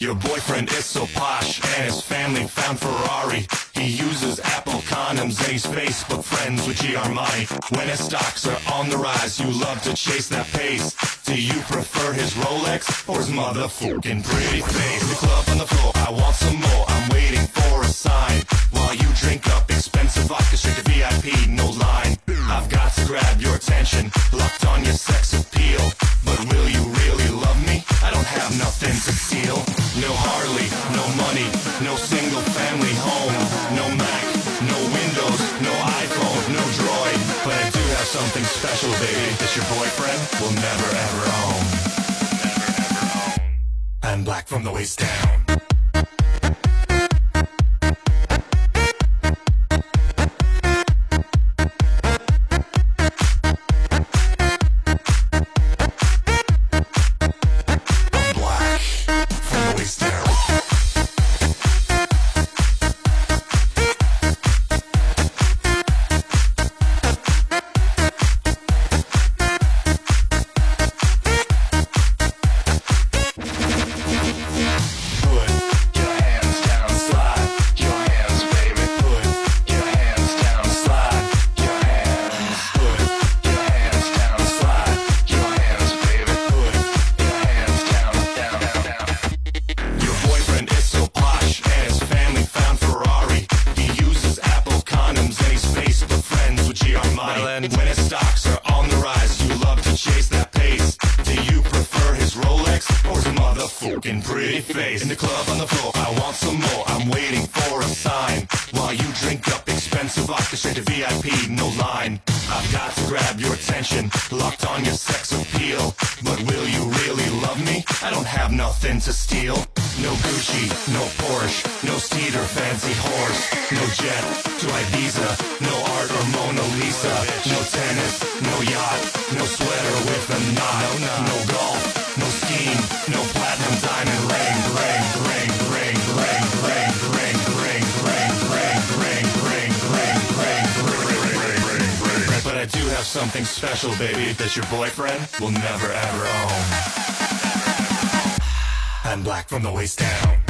Your boyfriend is so posh and his family found Ferrari. He uses Apple condoms and he's Facebook friends with G Armani. When his stocks are on the rise, you love to chase that pace. Do you prefer his Rolex or his motherfucking pretty face? The club on the floor, I want some more. I'm waiting for a sign. While you drink up expensive vodka straight to VIP, no line. I've got to grab your attention, locked on your sex appeal. But will you really don't have nothing to steal. No Harley, no money, no single family home, no Mac, no Windows, no iPhone, no Droid. But I do have something special, baby, that your boyfriend will never ever own. Never ever own. I'm black from the waist down. Special, that your boyfriend will never ever own. I'm black from the waist down.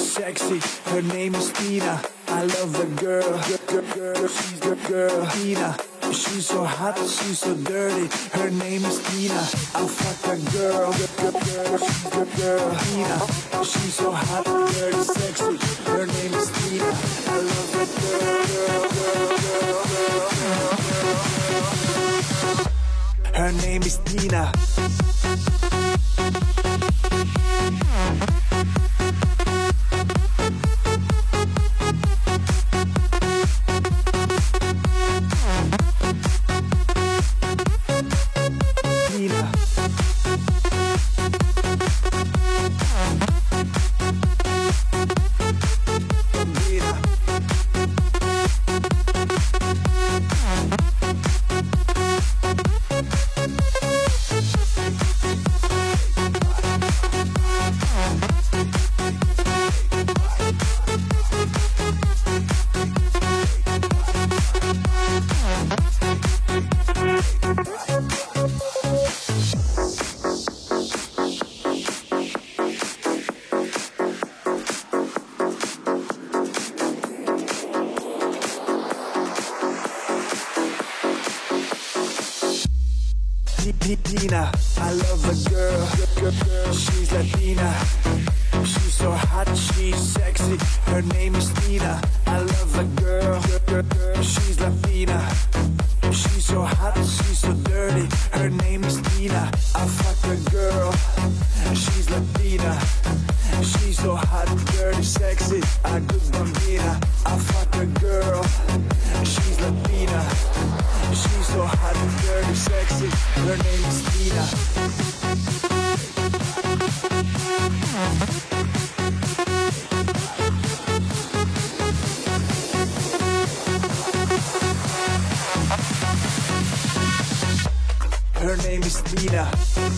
sexy. Her name is Tina. love a girl. She's Latina. She's so hot, she's sexy. Her name is Tina. I love a girl. She's Latina. She's so hot, she's so dirty. Her name is Tina. I fuck a girl. She's Latina. She's so hot, dirty, sexy. I do bambina. I fuck a girl. She's Latina. She's so hot, dirty, sexy. Her name is Tina. Her name is Tina.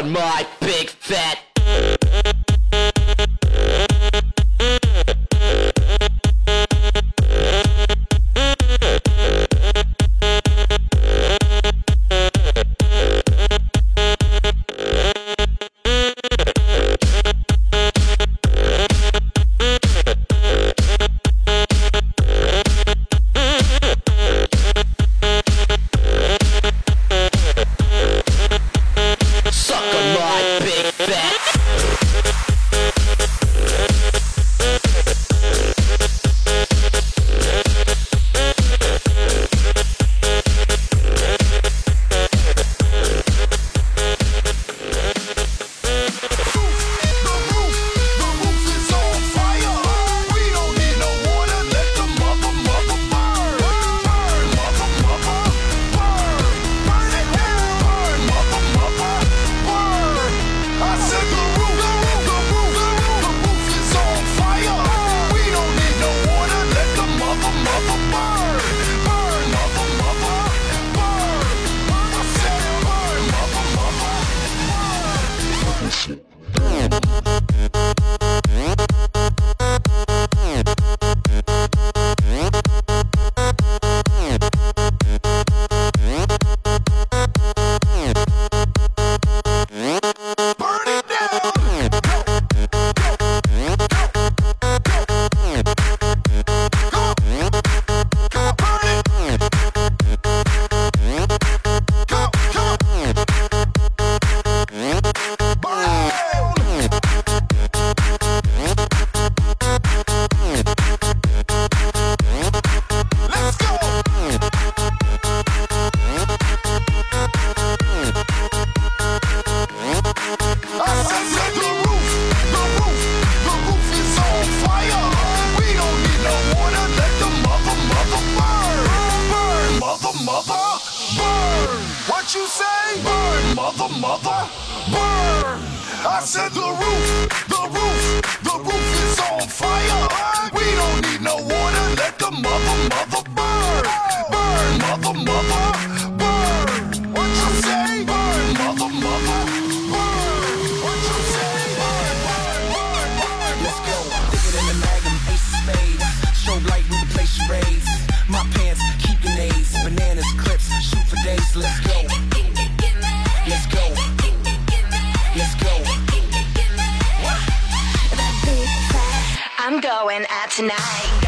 on my big fat mother, mother, mother burn. Mother, mother, burn. What you say? Burn, mother, mother. What you say? Let's go. Thicker than the magnum, ace of spades. My pants keep grenades, bananas, clips, shoot for days. Let's go. Let's go. Let's go. I'm going out tonight.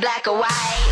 black or white.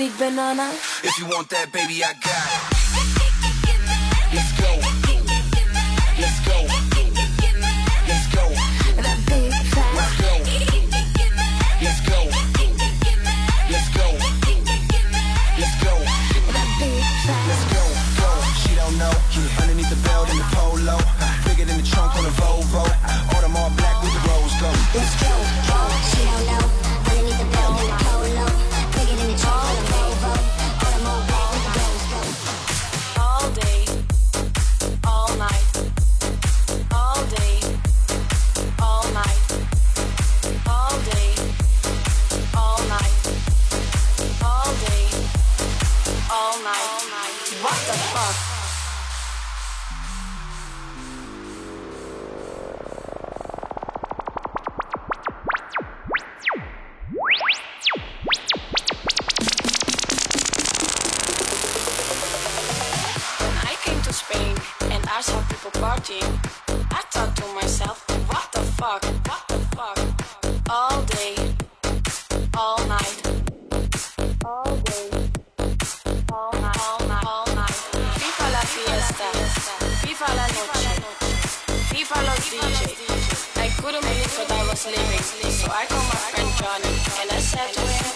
big banana? If you want that, baby, I got it. So I call my friend Johnny and I said to him,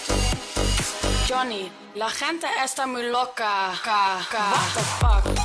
Johnny, la gente está muy loca. What the fuck?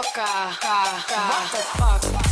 loca. What the fuck?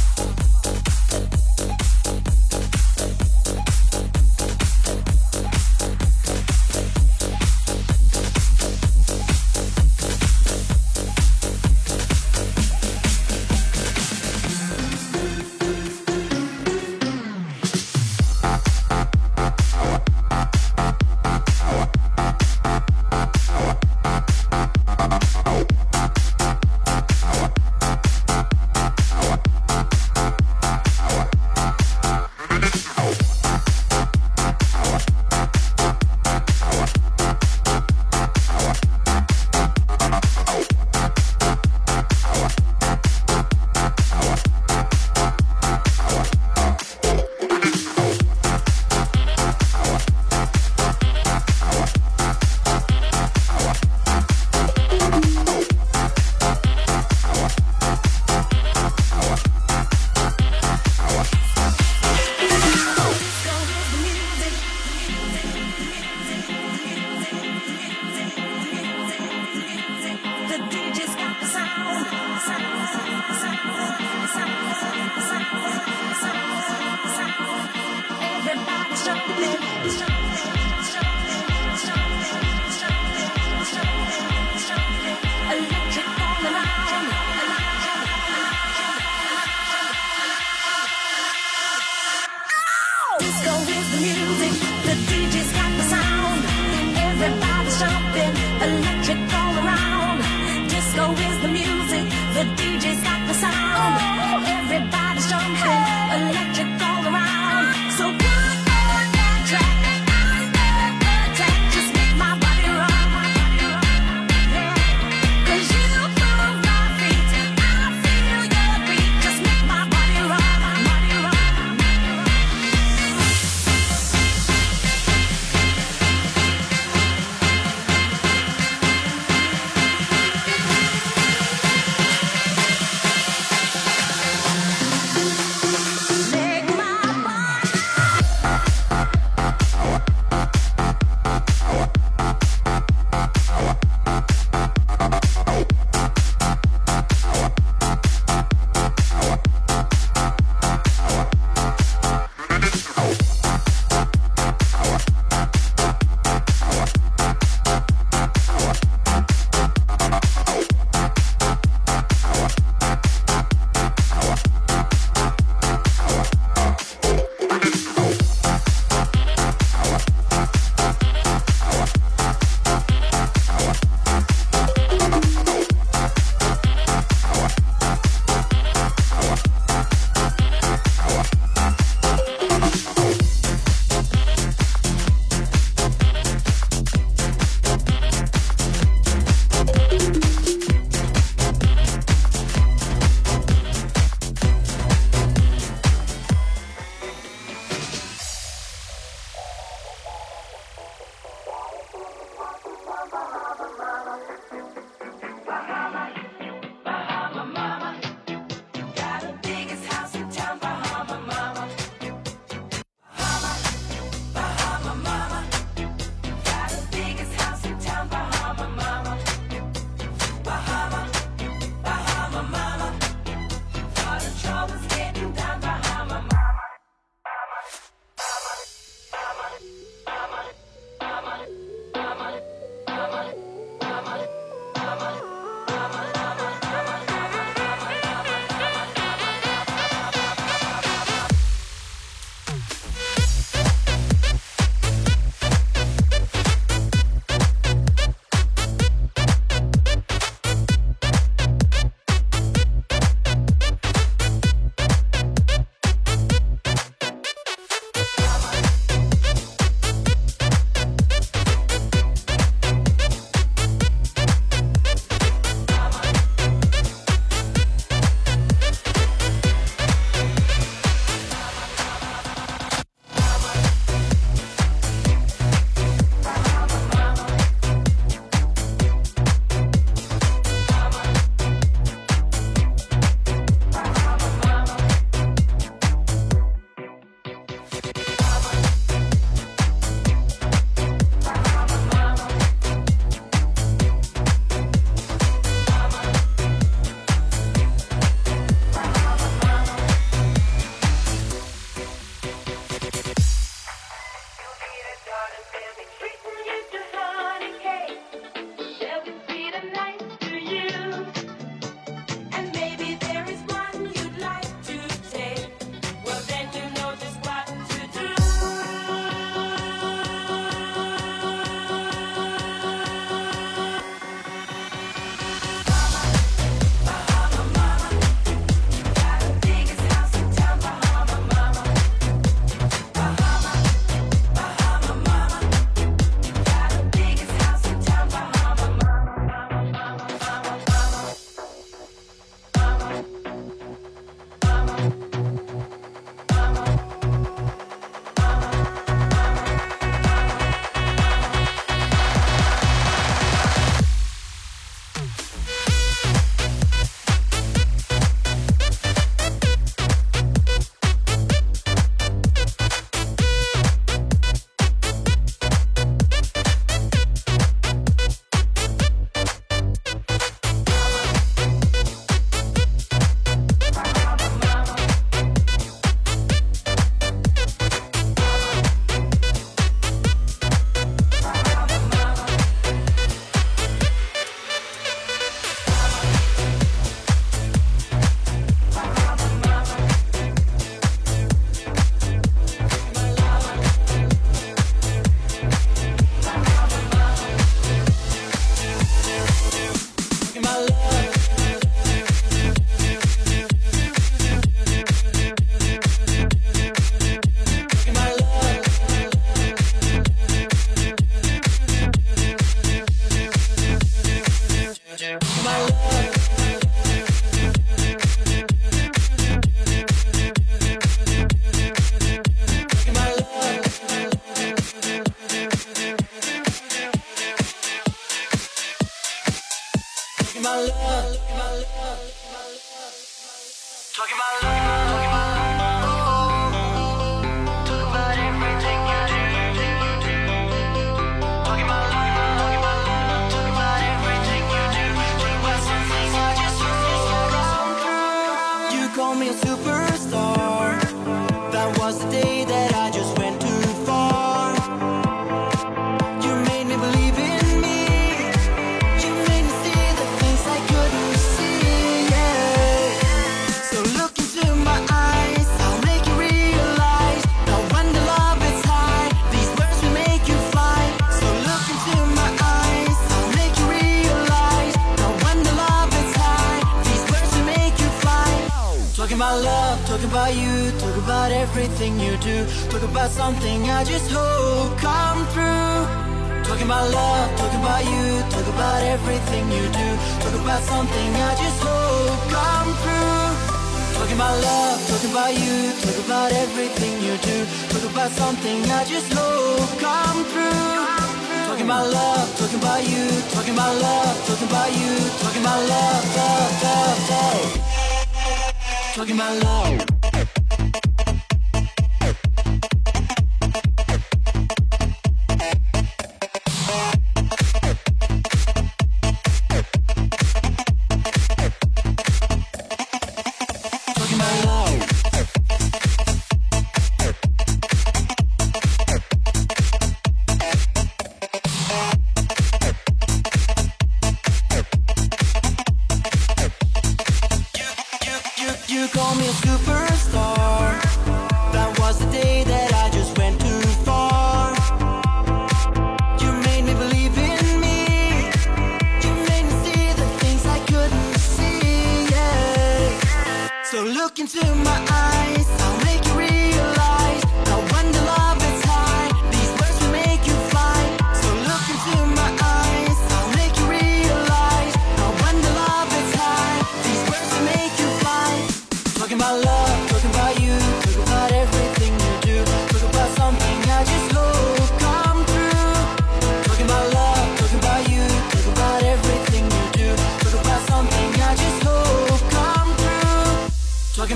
Talking about love. Talking about love. about you, talk about everything you do Talk about something I just hope come through Talking about love, talk about you, talk about everything you do Talk about something I just hope come through Talking about love, talking about you, talk about everything you do Talk about something I just hope come through Talking about love, talking about you, talking about love, talking about you, talking about love, love, love, love. Talking about love.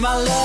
my love.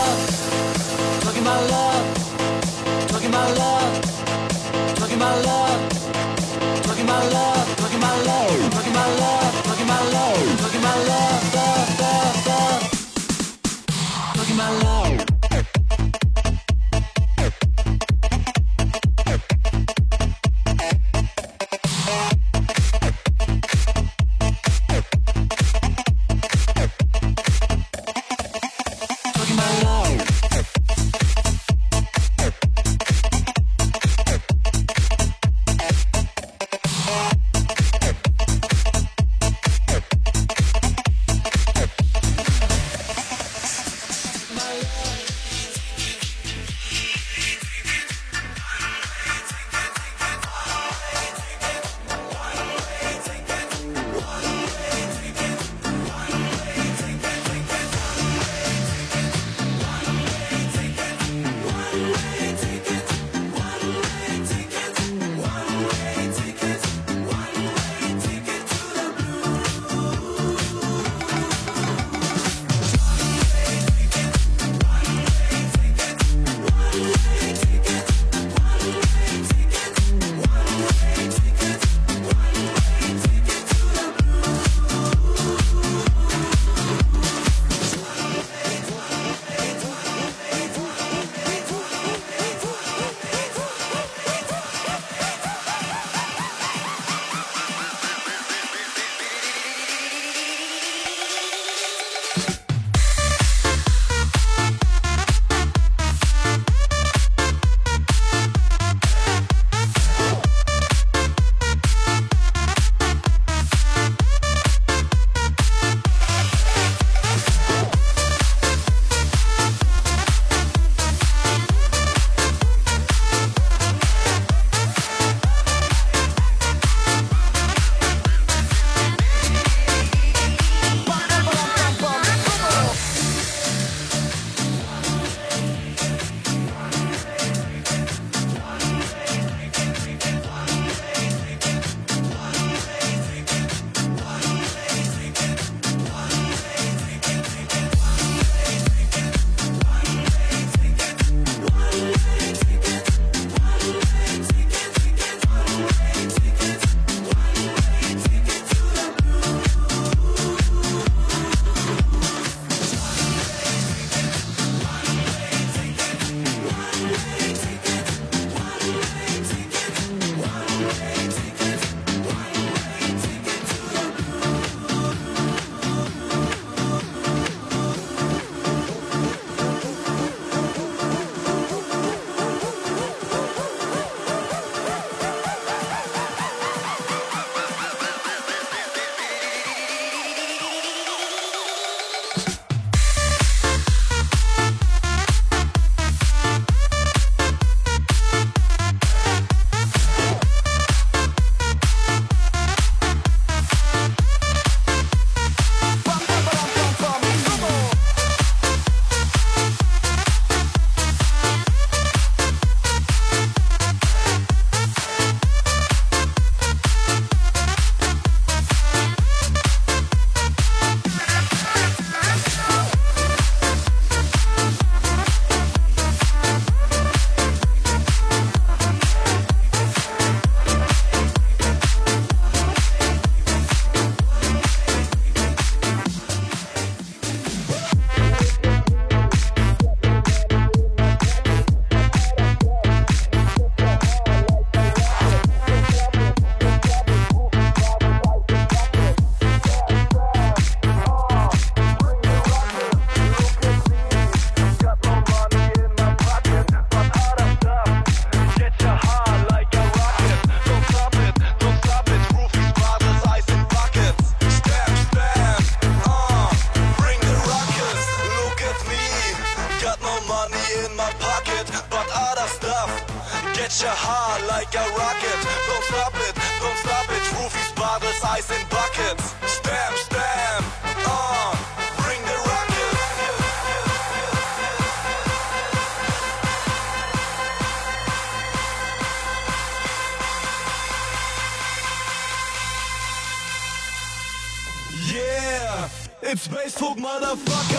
in buckets. Uh, bring the. Yeah, it's Basefug, motherfucker.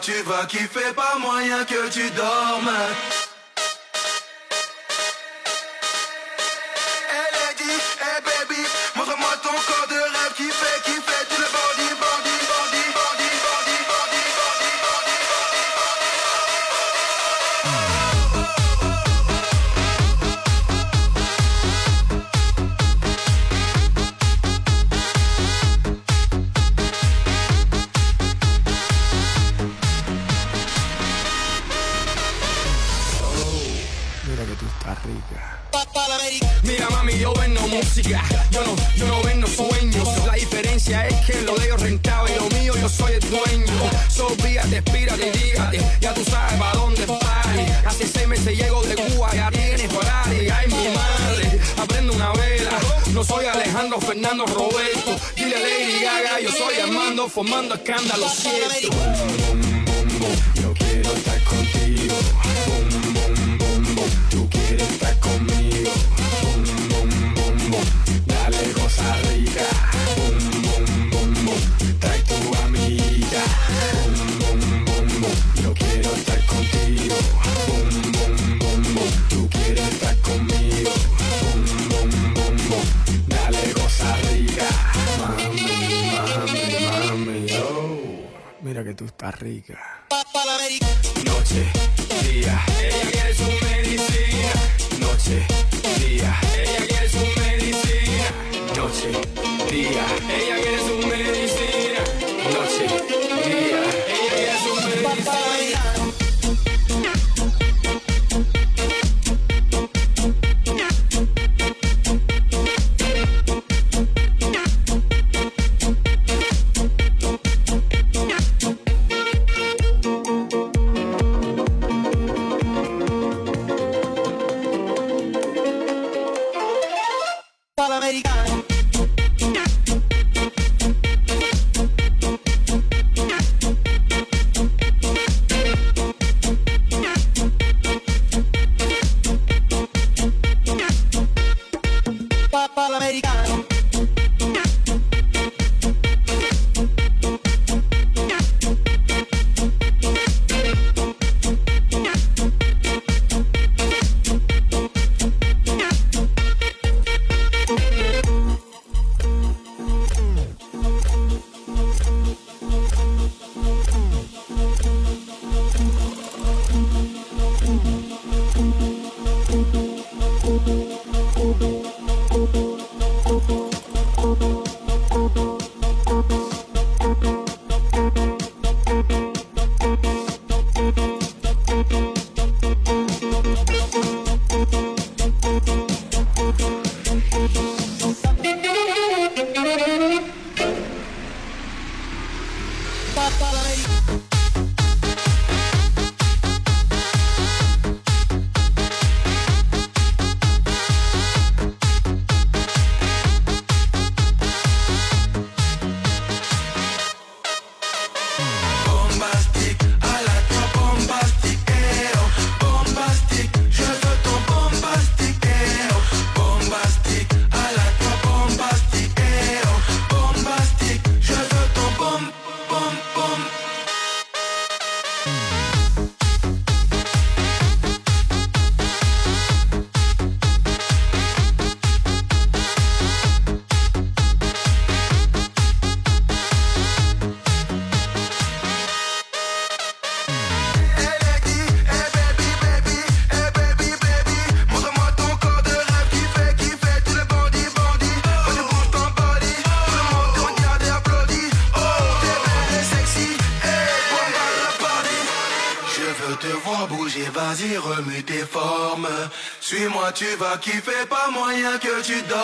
tu vas kiffer, pas moyen que tu dormes. música. Yo no, yo no vendo sueños. La diferencia es que lo de ellos rentado y lo mío yo soy el dueño. Sobíate, espírate y dígate. Ya tú sabes para dónde party. Hace seis meses llego de Cuba, ya tienes Ferrari. Ay, mi madre, aprendo una vela. No soy Alejandro Fernando Roberto. Dile Lady Gaga, yo soy Armando, formando escándalo cierto. Yo quiero estar contigo. Boom, boom, boom, boom, tú quieres estar contigo. tú estás rica. Noche, día, ella quiere su medicina. Noche, día, ella quiere su medicina. Noche, día, ella quiere su vas kiffer, pas moyen que tu dormes.